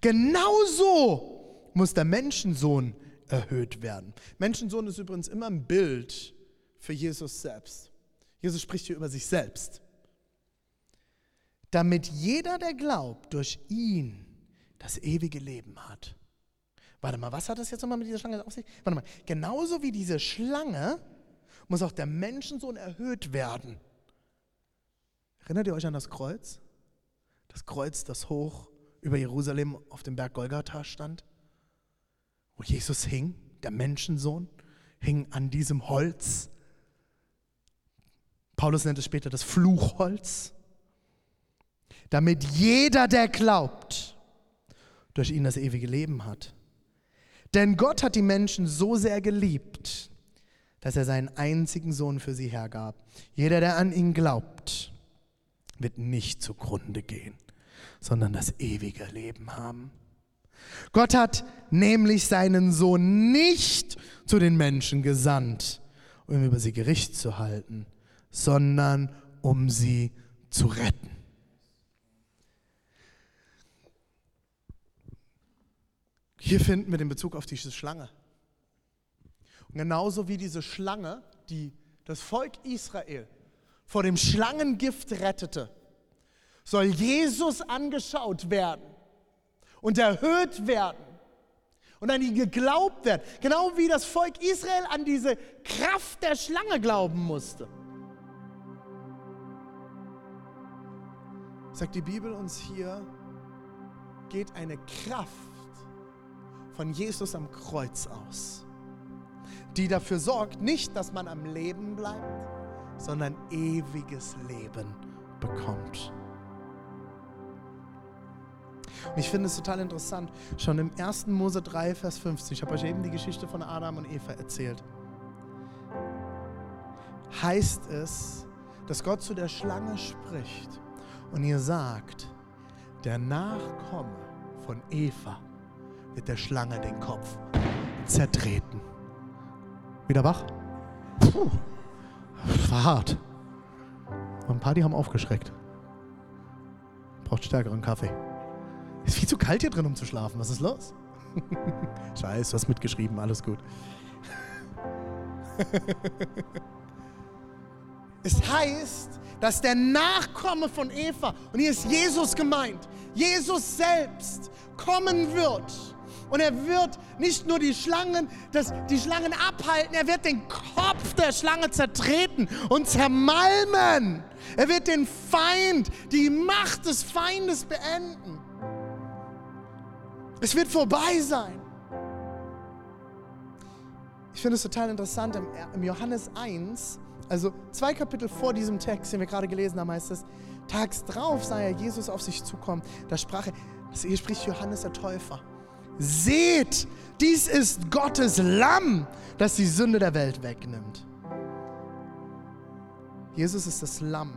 Genauso muss der Menschensohn erhöht werden. Menschensohn ist übrigens immer ein Bild für Jesus selbst. Jesus spricht hier über sich selbst. Damit jeder, der glaubt, durch ihn das ewige Leben hat. Warte mal, was hat das jetzt nochmal mit dieser Schlange auf sich? Warte mal, genauso wie diese Schlange muss auch der Menschensohn erhöht werden. Erinnert ihr euch an das Kreuz? Das Kreuz, das hoch über Jerusalem auf dem Berg Golgatha stand, wo Jesus hing, der Menschensohn, hing an diesem Holz. Paulus nennt es später das Fluchholz. Damit jeder, der glaubt, durch ihn das ewige Leben hat. Denn Gott hat die Menschen so sehr geliebt, dass er seinen einzigen Sohn für sie hergab. Jeder, der an ihn glaubt, wird nicht zugrunde gehen, sondern das ewige Leben haben. Gott hat nämlich seinen Sohn nicht zu den Menschen gesandt, um über sie Gericht zu halten, sondern um sie zu retten. Hier finden wir den Bezug auf diese Schlange. Und genauso wie diese Schlange, die das Volk Israel vor dem Schlangengift rettete, soll Jesus angeschaut werden und erhöht werden und an ihn geglaubt werden. Genau wie das Volk Israel an diese Kraft der Schlange glauben musste. Sagt die Bibel uns hier, geht eine Kraft von Jesus am Kreuz aus, die dafür sorgt, nicht, dass man am Leben bleibt, sondern ewiges Leben bekommt. Und ich finde es total interessant, schon im 1. Mose 3, Vers 15, ich habe euch eben die Geschichte von Adam und Eva erzählt, heißt es, dass Gott zu der Schlange spricht und ihr sagt, der Nachkomme von Eva wird der Schlange den Kopf zertreten. Wieder wach? Puh, das war hart. ein paar, die haben aufgeschreckt. Braucht stärkeren Kaffee. Ist viel zu kalt hier drin, um zu schlafen. Was ist los? *laughs* Scheiße, du hast mitgeschrieben, alles gut. *laughs* es heißt, dass der Nachkomme von Eva, und hier ist Jesus gemeint, Jesus selbst kommen wird und er wird nicht nur die Schlangen, das, die Schlangen abhalten, er wird den Kopf der Schlange zertreten und zermalmen. Er wird den Feind, die Macht des Feindes beenden. Es wird vorbei sein. Ich finde es total interessant, im Johannes 1, also zwei Kapitel vor diesem Text, den wir gerade gelesen haben, heißt es, tags drauf sah er Jesus auf sich zukommen. Da sprach er, hier spricht Johannes der Täufer. Seht, dies ist Gottes Lamm, das die Sünde der Welt wegnimmt. Jesus ist das Lamm,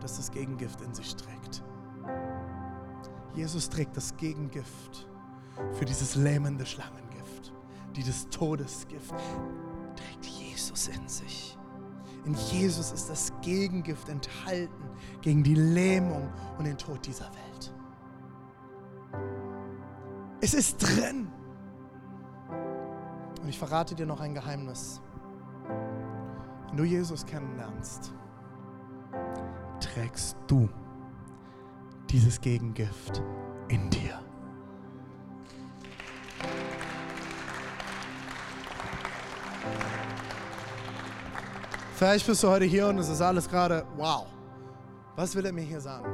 das das Gegengift in sich trägt. Jesus trägt das Gegengift für dieses lähmende Schlangengift, dieses Todesgift, trägt Jesus in sich. In Jesus ist das Gegengift enthalten gegen die Lähmung und den Tod dieser Welt. Es ist drin. Und ich verrate dir noch ein Geheimnis. Wenn du Jesus kennenlernst, trägst du dieses Gegengift in dir. Vielleicht bist du heute hier und es ist alles gerade, wow, was will er mir hier sagen?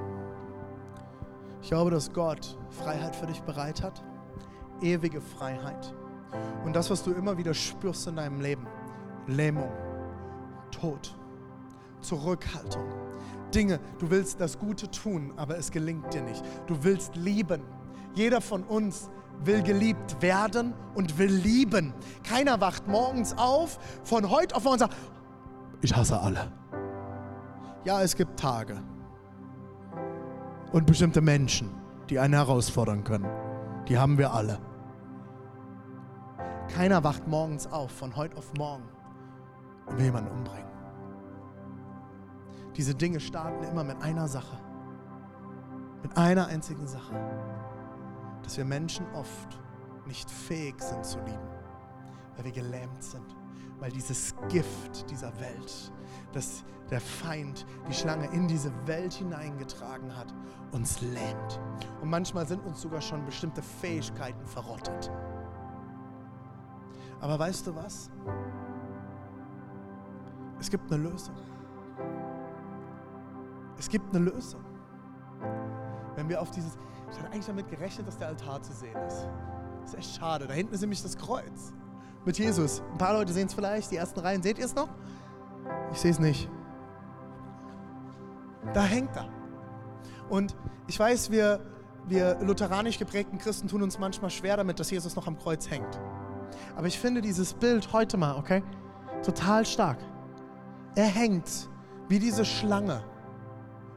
Ich glaube, dass Gott Freiheit für dich bereit hat ewige Freiheit. Und das, was du immer wieder spürst in deinem Leben, Lähmung, Tod, Zurückhaltung, Dinge, du willst das Gute tun, aber es gelingt dir nicht. Du willst lieben. Jeder von uns will geliebt werden und will lieben. Keiner wacht morgens auf, von heute auf morgen und sagt, ich hasse alle. Ja, es gibt Tage und bestimmte Menschen, die einen herausfordern können. Die haben wir alle. Keiner wacht morgens auf, von heute auf morgen, und will jemanden umbringen. Diese Dinge starten immer mit einer Sache. Mit einer einzigen Sache. Dass wir Menschen oft nicht fähig sind zu lieben, weil wir gelähmt sind, weil dieses Gift dieser Welt, das der Feind, die Schlange in diese Welt hineingetragen hat, uns lähmt. Und manchmal sind uns sogar schon bestimmte Fähigkeiten verrottet. Aber weißt du was? Es gibt eine Lösung. Es gibt eine Lösung. Wenn wir auf dieses. Ich hatte eigentlich damit gerechnet, dass der Altar zu sehen ist. Das ist echt schade. Da hinten ist nämlich das Kreuz mit Jesus. Ein paar Leute sehen es vielleicht, die ersten Reihen. Seht ihr es noch? Ich sehe es nicht. Da hängt er. Und ich weiß, wir, wir lutheranisch geprägten Christen tun uns manchmal schwer damit, dass Jesus noch am Kreuz hängt. Aber ich finde dieses Bild heute mal, okay, total stark. Er hängt wie diese Schlange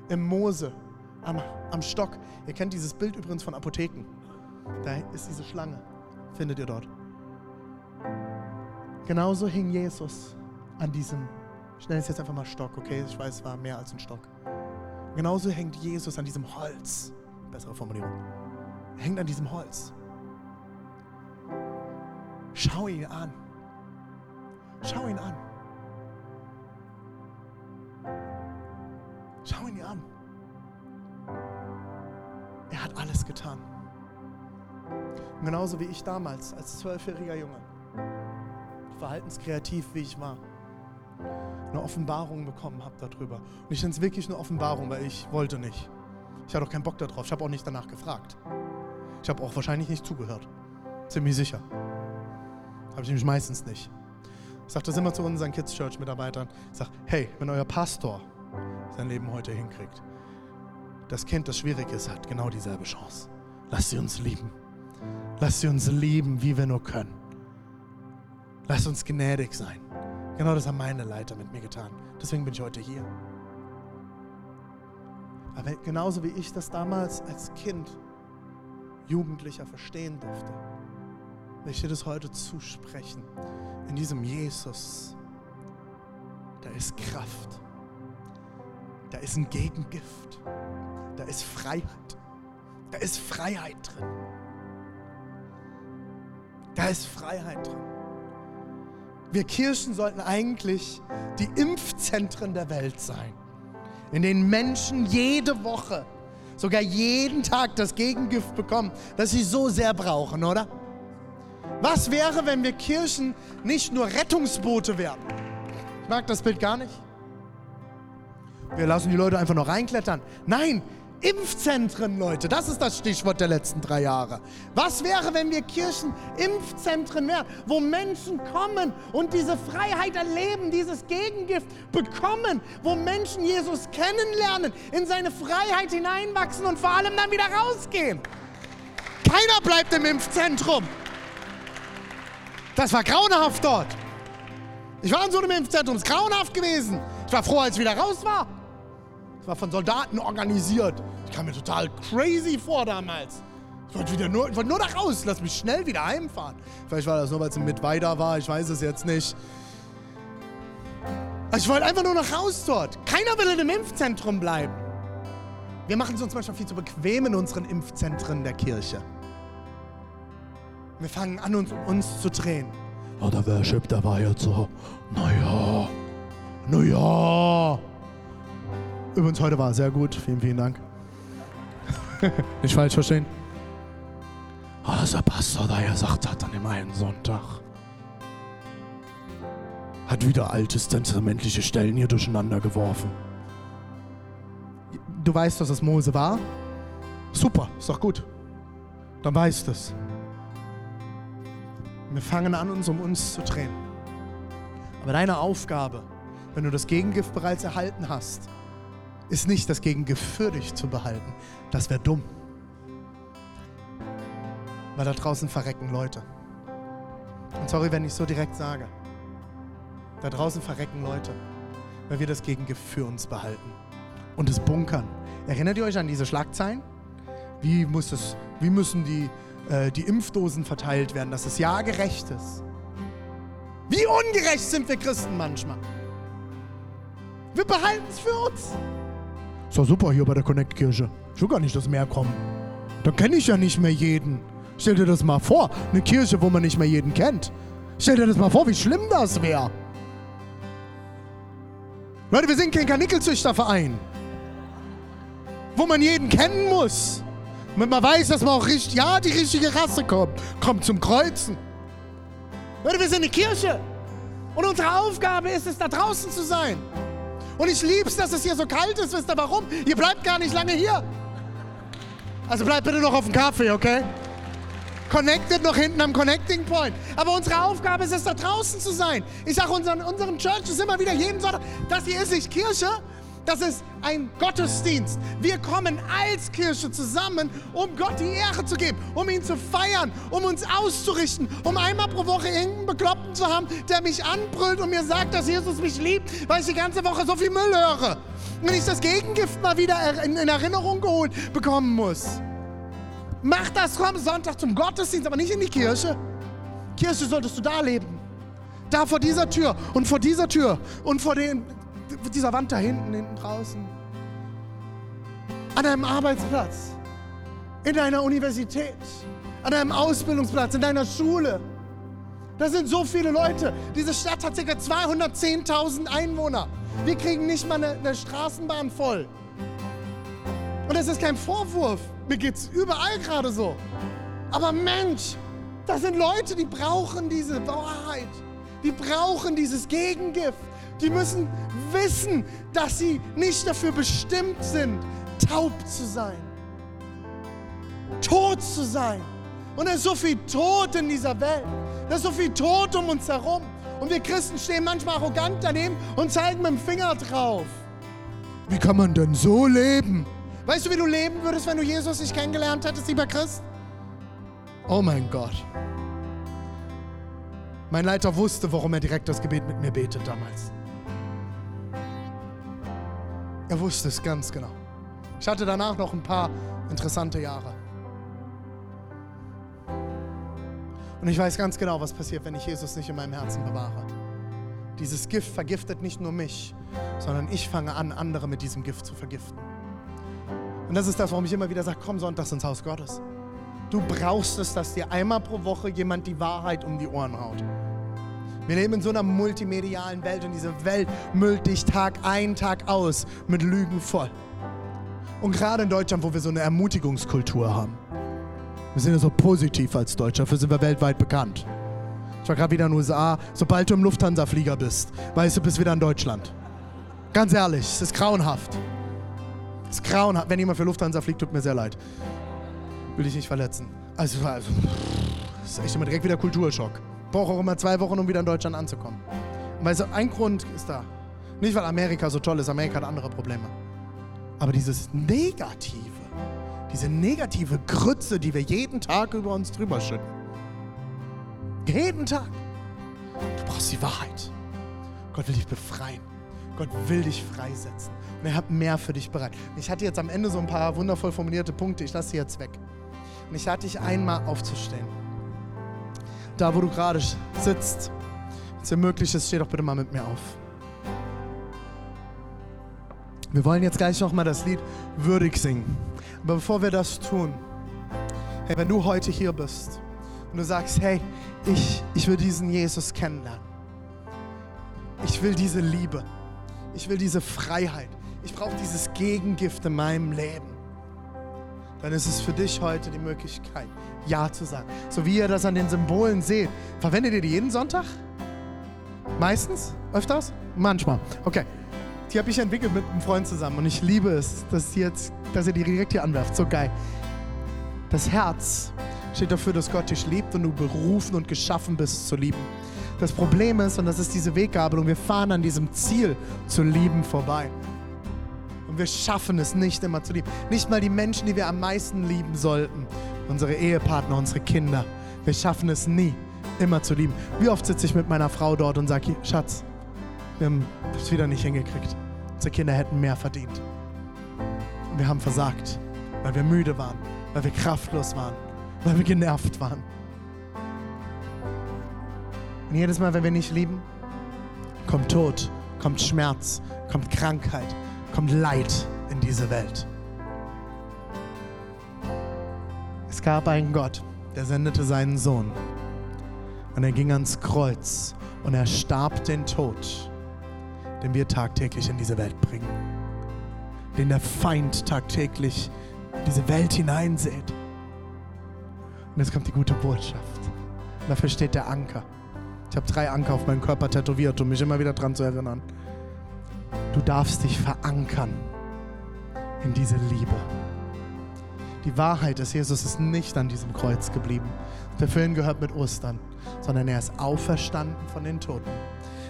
im Mose am, am Stock. Ihr kennt dieses Bild übrigens von Apotheken. Da ist diese Schlange, findet ihr dort. Genauso hing Jesus an diesem, ich nenne es jetzt einfach mal Stock, okay? Ich weiß, es war mehr als ein Stock. Genauso hängt Jesus an diesem Holz. Bessere Formulierung. Er hängt an diesem Holz. Schau ihn an. Schau ihn an. Schau ihn an. Er hat alles getan. Genauso wie ich damals als zwölfjähriger Junge, verhaltenskreativ wie ich war, eine Offenbarung bekommen habe darüber. Und ich finde es wirklich eine Offenbarung, weil ich wollte nicht. Ich hatte auch keinen Bock darauf. Ich habe auch nicht danach gefragt. Ich habe auch wahrscheinlich nicht zugehört. Ziemlich sicher. Habe ich nämlich meistens nicht. Ich sage das immer zu unseren Kids Church Mitarbeitern. Ich sage, hey, wenn euer Pastor sein Leben heute hinkriegt, das Kind, das schwierig ist, hat genau dieselbe Chance. Lass sie uns lieben. Lass sie uns lieben, wie wir nur können. Lass uns gnädig sein. Genau das haben meine Leiter mit mir getan. Deswegen bin ich heute hier. Aber genauso wie ich das damals als Kind, Jugendlicher verstehen durfte, will ich dir das heute zusprechen. In diesem Jesus, da ist Kraft, da ist ein Gegengift, da ist Freiheit, da ist Freiheit drin. Da ist Freiheit drin. Wir Kirchen sollten eigentlich die Impfzentren der Welt sein, in denen Menschen jede Woche, sogar jeden Tag das Gegengift bekommen, das sie so sehr brauchen, oder? Was wäre, wenn wir Kirchen nicht nur Rettungsboote wären? Ich mag das Bild gar nicht. Wir lassen die Leute einfach noch reinklettern. Nein, Impfzentren, Leute, das ist das Stichwort der letzten drei Jahre. Was wäre, wenn wir Kirchen Impfzentren wären, wo Menschen kommen und diese Freiheit erleben, dieses Gegengift bekommen, wo Menschen Jesus kennenlernen, in seine Freiheit hineinwachsen und vor allem dann wieder rausgehen? Keiner bleibt im Impfzentrum. Das war grauenhaft dort. Ich war in so einem Impfzentrum, es ist grauenhaft gewesen. Ich war froh, als ich wieder raus war. War von Soldaten organisiert. Ich kam mir total crazy vor damals. Ich wollte, wieder nur, ich wollte nur da raus. Lass mich schnell wieder heimfahren. Vielleicht war das nur, weil es mit weiter war. Ich weiß es jetzt nicht. Ich wollte einfach nur noch raus dort. Keiner will in einem Impfzentrum bleiben. Wir machen es uns manchmal viel zu bequem in unseren Impfzentren der Kirche. Wir fangen an, uns, uns zu drehen. Oh, der Worship, der war jetzt so, naja, naja. Übrigens, heute war sehr gut. Vielen, vielen Dank. *laughs* Nicht falsch verstehen. Oh, dass der Pastor da gesagt hat an dem einen Sonntag. Hat wieder altes testamentliche Stellen hier durcheinander geworfen. Du weißt, dass es Mose war? Super, ist doch gut. Dann weißt du es. Wir fangen an, uns um uns zu drehen. Aber deine Aufgabe, wenn du das Gegengift bereits erhalten hast, ist nicht das Gegengift für dich zu behalten. Das wäre dumm. Weil da draußen verrecken Leute. Und sorry, wenn ich so direkt sage. Da draußen verrecken Leute, weil wir das Gegengift für uns behalten. Und es bunkern. Erinnert ihr euch an diese Schlagzeilen? Wie, muss es, wie müssen die, äh, die Impfdosen verteilt werden, dass es ja gerecht ist? Wie ungerecht sind wir Christen manchmal? Wir behalten es für uns. Ist doch super hier bei der Connect-Kirche. Ich will gar nicht, dass mehr kommen. Dann kenne ich ja nicht mehr jeden. Stell dir das mal vor, eine Kirche, wo man nicht mehr jeden kennt. Stell dir das mal vor, wie schlimm das wäre. Leute, wir sind kein Kanickelzüchterverein, wo man jeden kennen muss. Damit man weiß, dass man auch richtig, ja, die richtige Rasse kommt. Kommt zum Kreuzen. Leute, wir sind eine Kirche. Und unsere Aufgabe ist es, da draußen zu sein. Und ich liebe es, dass es hier so kalt ist. Wisst ihr warum? Ihr bleibt gar nicht lange hier. Also bleibt bitte noch auf dem Kaffee, okay? Connected noch hinten am Connecting Point. Aber unsere Aufgabe ist es, da draußen zu sein. Ich sage unseren, unseren Churches immer wieder, jeden Sonntag, das hier ist nicht Kirche, das ist ein Gottesdienst. Wir kommen als Kirche zusammen, um Gott die Ehre zu geben, um ihn zu feiern, um uns auszurichten, um einmal pro Woche irgendeinen Bekloppten zu haben, der mich anbrüllt und mir sagt, dass Jesus mich liebt, weil ich die ganze Woche so viel Müll höre. Und ich das Gegengift mal wieder in Erinnerung geholt bekommen muss. Mach das komm Sonntag zum Gottesdienst, aber nicht in die Kirche. Kirche solltest du da leben. Da vor dieser Tür und vor dieser Tür und vor den, dieser Wand da hinten, hinten draußen. An deinem Arbeitsplatz, in deiner Universität, an deinem Ausbildungsplatz, in deiner Schule. Da sind so viele Leute. Diese Stadt hat ca. 210.000 Einwohner. Wir kriegen nicht mal eine, eine Straßenbahn voll. Und das ist kein Vorwurf. Mir geht es überall gerade so. Aber Mensch, das sind Leute, die brauchen diese Wahrheit. Die brauchen dieses Gegengift. Die müssen wissen, dass sie nicht dafür bestimmt sind, taub zu sein. Tot zu sein. Und es ist so viel Tod in dieser Welt. Da ist so viel Tod um uns herum. Und wir Christen stehen manchmal arrogant daneben und zeigen mit dem Finger drauf. Wie kann man denn so leben? Weißt du, wie du leben würdest, wenn du Jesus nicht kennengelernt hättest, lieber Christ? Oh mein Gott. Mein Leiter wusste, warum er direkt das Gebet mit mir betet damals. Er wusste es ganz genau. Ich hatte danach noch ein paar interessante Jahre. Und ich weiß ganz genau, was passiert, wenn ich Jesus nicht in meinem Herzen bewahre. Dieses Gift vergiftet nicht nur mich, sondern ich fange an, andere mit diesem Gift zu vergiften. Und das ist das, warum ich immer wieder sage, komm sonntags ins Haus Gottes. Du brauchst es, dass dir einmal pro Woche jemand die Wahrheit um die Ohren haut. Wir leben in so einer multimedialen Welt und diese Welt müllt dich Tag ein, Tag aus mit Lügen voll. Und gerade in Deutschland, wo wir so eine Ermutigungskultur haben. Wir sind ja so positiv als Deutscher, dafür sind wir weltweit bekannt. Ich war gerade wieder in den USA. Sobald du im Lufthansa-Flieger bist, weißt du, bist wieder in Deutschland. Ganz ehrlich, es ist grauenhaft. Es ist grauenhaft. Wenn jemand für Lufthansa fliegt, tut mir sehr leid. Will ich nicht verletzen. Also, also das ist echt immer direkt wieder Kulturschock brauche auch immer zwei Wochen, um wieder in Deutschland anzukommen. Und weil so ein Grund ist da. Nicht, weil Amerika so toll ist, Amerika hat andere Probleme. Aber dieses Negative, diese negative Grütze, die wir jeden Tag über uns drüber schütten. Jeden Tag. Du brauchst die Wahrheit. Gott will dich befreien. Gott will dich freisetzen. Und er hat mehr für dich bereit. Ich hatte jetzt am Ende so ein paar wundervoll formulierte Punkte. Ich lasse sie jetzt weg. Und ich lade dich einmal aufzustehen da wo du gerade sitzt, wenn es dir möglich ist, steh doch bitte mal mit mir auf. Wir wollen jetzt gleich noch mal das Lied würdig singen. Aber bevor wir das tun, hey, wenn du heute hier bist und du sagst, hey, ich, ich will diesen Jesus kennenlernen. Ich will diese Liebe. Ich will diese Freiheit. Ich brauche dieses Gegengift in meinem Leben. Dann ist es für dich heute die Möglichkeit, ja zu sagen. So wie ihr das an den Symbolen seht. Verwendet ihr die jeden Sonntag? Meistens? Öfters? Manchmal. Okay. Die habe ich entwickelt mit einem Freund zusammen und ich liebe es, dass, jetzt, dass ihr die direkt hier anwerft. So geil. Das Herz steht dafür, dass Gott dich liebt und du berufen und geschaffen bist zu lieben. Das Problem ist, und das ist diese Weggabelung, wir fahren an diesem Ziel zu lieben vorbei. Wir schaffen es nicht immer zu lieben. Nicht mal die Menschen, die wir am meisten lieben sollten, unsere Ehepartner, unsere Kinder. Wir schaffen es nie, immer zu lieben. Wie oft sitze ich mit meiner Frau dort und sage, Schatz, wir haben es wieder nicht hingekriegt. Unsere Kinder hätten mehr verdient. Und wir haben versagt, weil wir müde waren, weil wir kraftlos waren, weil wir genervt waren. Und jedes Mal, wenn wir nicht lieben, kommt Tod, kommt Schmerz, kommt Krankheit, kommt Leid in diese Welt. Es gab einen Gott, der sendete seinen Sohn. Und er ging ans Kreuz und er starb den Tod, den wir tagtäglich in diese Welt bringen. Den der Feind tagtäglich in diese Welt hineinsät. Und jetzt kommt die gute Botschaft. Und dafür steht der Anker. Ich habe drei Anker auf meinem Körper tätowiert, um mich immer wieder daran zu erinnern. Du darfst dich verankern in diese Liebe. Die Wahrheit ist, Jesus ist nicht an diesem Kreuz geblieben. Der Film gehört mit Ostern, sondern er ist auferstanden von den Toten.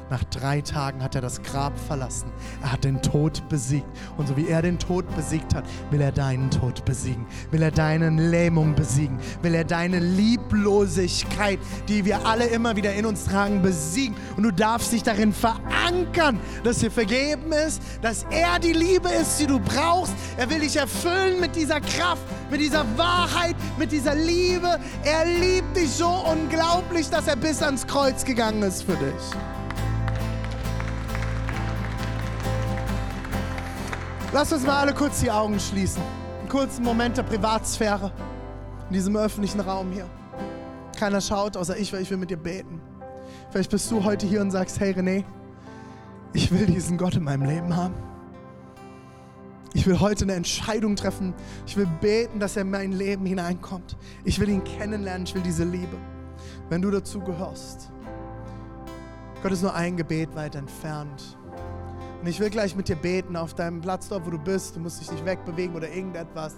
Nach drei Tagen hat er das Grab verlassen. Er hat den Tod besiegt. Und so wie er den Tod besiegt hat, will er deinen Tod besiegen. Will er deine Lähmung besiegen. Will er deine Lieblosigkeit, die wir alle immer wieder in uns tragen, besiegen. Und du darfst dich darin verankern, dass dir vergeben ist, dass er die Liebe ist, die du brauchst. Er will dich erfüllen mit dieser Kraft, mit dieser Wahrheit, mit dieser Liebe. Er liebt dich so unglaublich, dass er bis ans Kreuz gegangen ist für dich. Lass uns mal alle kurz die Augen schließen. Einen kurzen Moment der Privatsphäre in diesem öffentlichen Raum hier. Keiner schaut, außer ich, weil ich will mit dir beten. Vielleicht bist du heute hier und sagst, hey René, ich will diesen Gott in meinem Leben haben. Ich will heute eine Entscheidung treffen. Ich will beten, dass er in mein Leben hineinkommt. Ich will ihn kennenlernen. Ich will diese Liebe. Wenn du dazu gehörst. Gott ist nur ein Gebet weit entfernt. Und ich will gleich mit dir beten auf deinem Platz dort, wo du bist. Du musst dich nicht wegbewegen oder irgendetwas.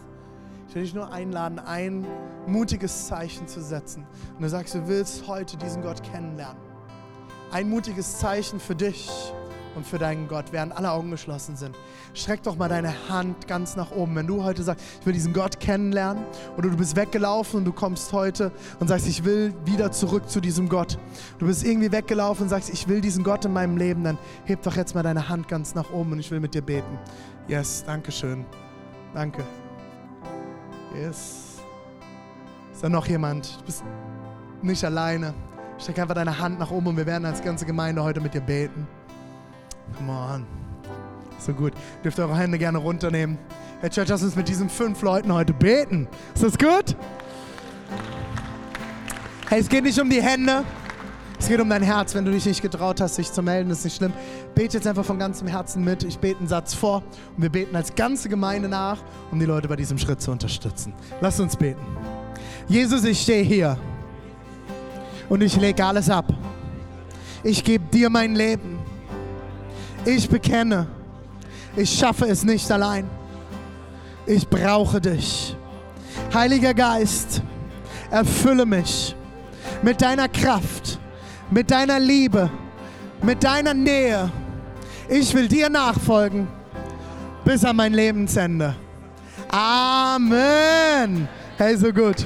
Ich will dich nur einladen, ein mutiges Zeichen zu setzen. Und du sagst, du willst heute diesen Gott kennenlernen. Ein mutiges Zeichen für dich und für deinen Gott, während alle Augen geschlossen sind. Streck doch mal deine Hand ganz nach oben. Wenn du heute sagst, ich will diesen Gott kennenlernen oder du bist weggelaufen und du kommst heute und sagst, ich will wieder zurück zu diesem Gott. Du bist irgendwie weggelaufen und sagst, ich will diesen Gott in meinem Leben, dann heb doch jetzt mal deine Hand ganz nach oben und ich will mit dir beten. Yes, danke schön. Danke. Yes. Ist da noch jemand? Du bist nicht alleine. Streck einfach deine Hand nach oben und wir werden als ganze Gemeinde heute mit dir beten. Come on. So gut. Dürft eure Hände gerne runternehmen. Herr Church, lass uns mit diesen fünf Leuten heute beten. Ist das gut? Hey, es geht nicht um die Hände. Es geht um dein Herz. Wenn du dich nicht getraut hast, dich zu melden, ist nicht schlimm. Bete jetzt einfach von ganzem Herzen mit. Ich bete einen Satz vor und wir beten als ganze Gemeinde nach, um die Leute bei diesem Schritt zu unterstützen. Lass uns beten. Jesus, ich stehe hier und ich lege alles ab. Ich gebe dir mein Leben. Ich bekenne, ich schaffe es nicht allein. Ich brauche dich. Heiliger Geist, erfülle mich mit deiner Kraft, mit deiner Liebe, mit deiner Nähe. Ich will dir nachfolgen bis an mein Lebensende. Amen. Hey, so gut.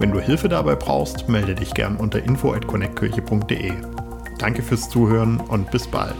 Wenn du Hilfe dabei brauchst, melde dich gern unter info@connectkirche.de. Danke fürs Zuhören und bis bald.